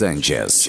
Sanchez.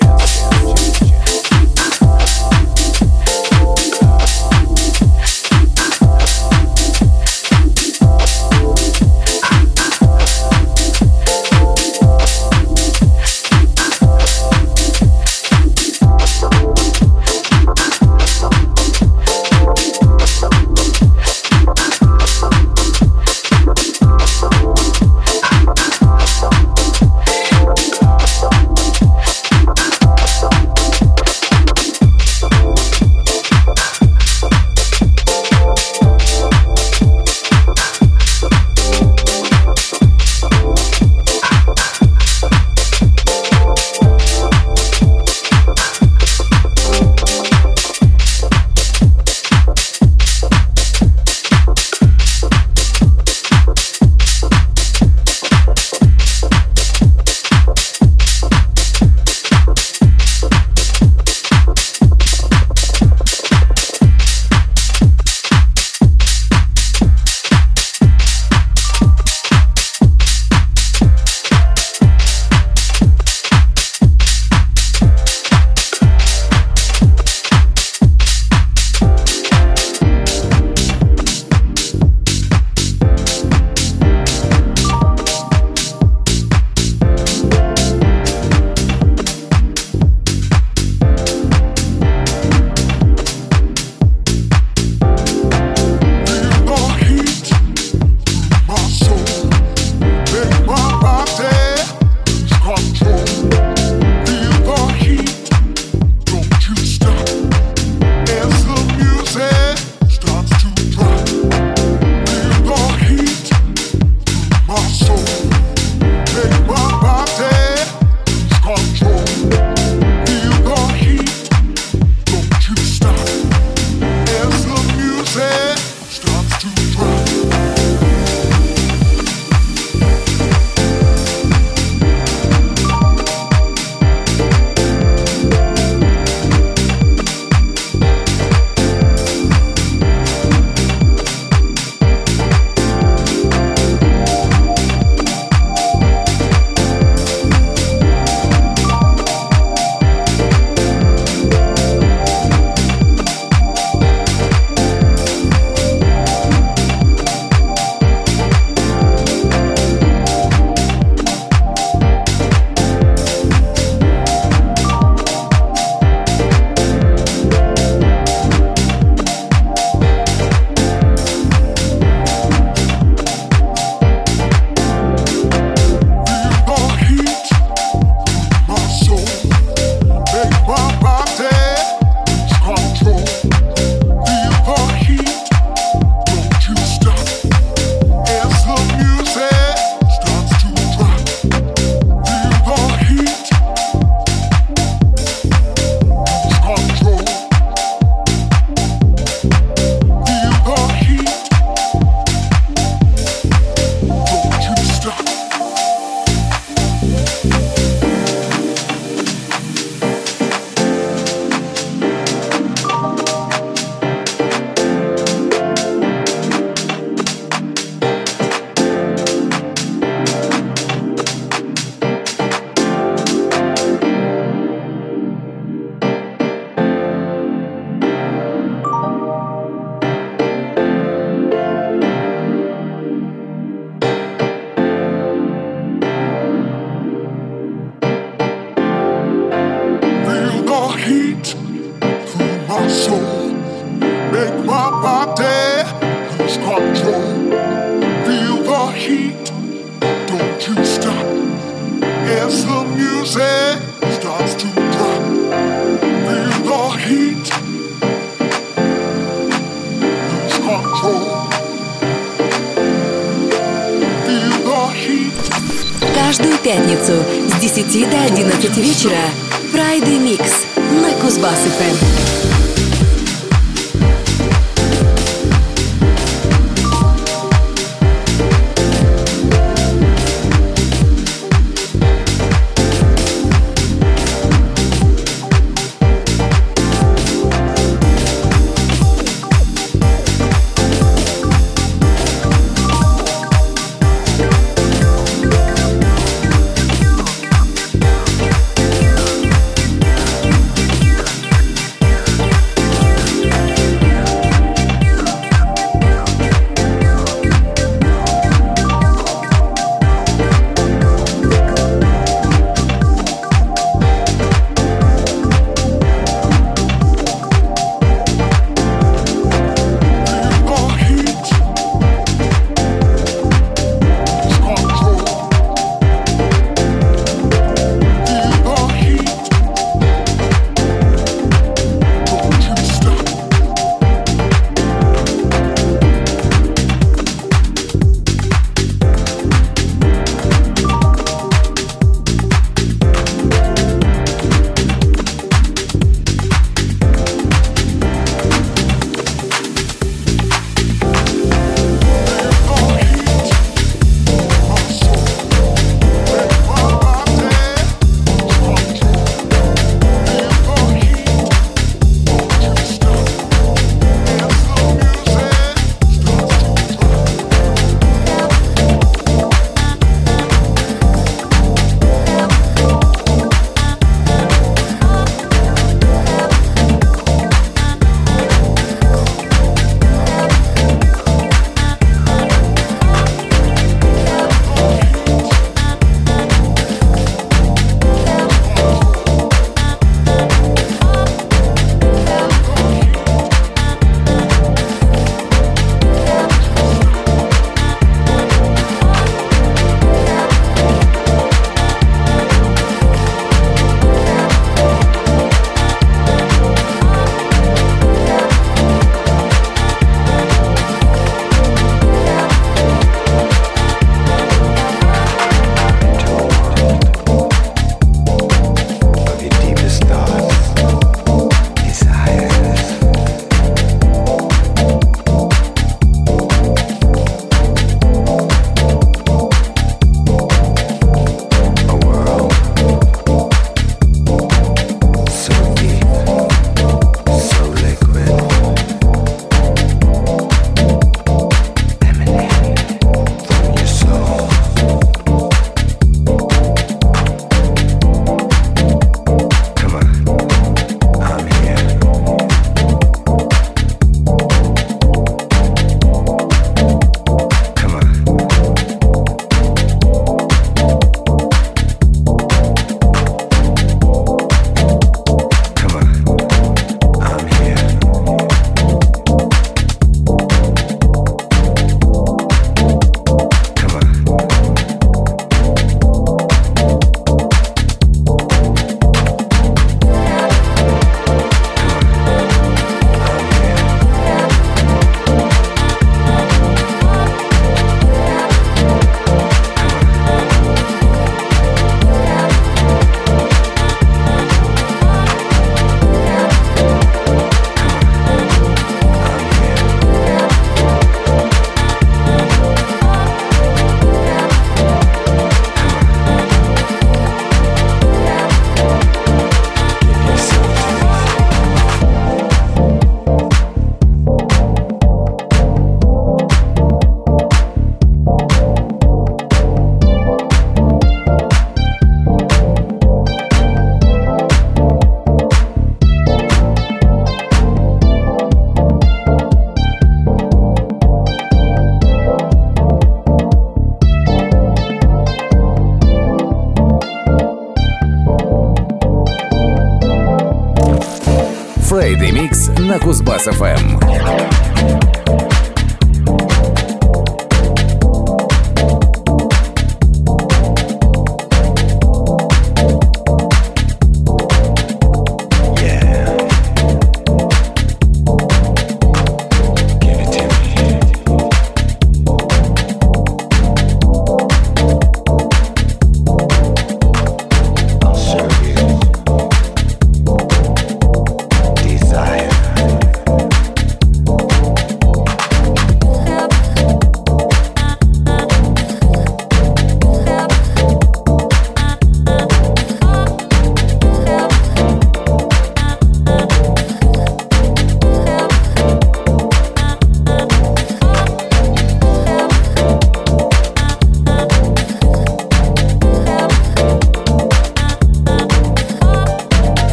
На Кузбасс-ФМ.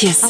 Sanchez.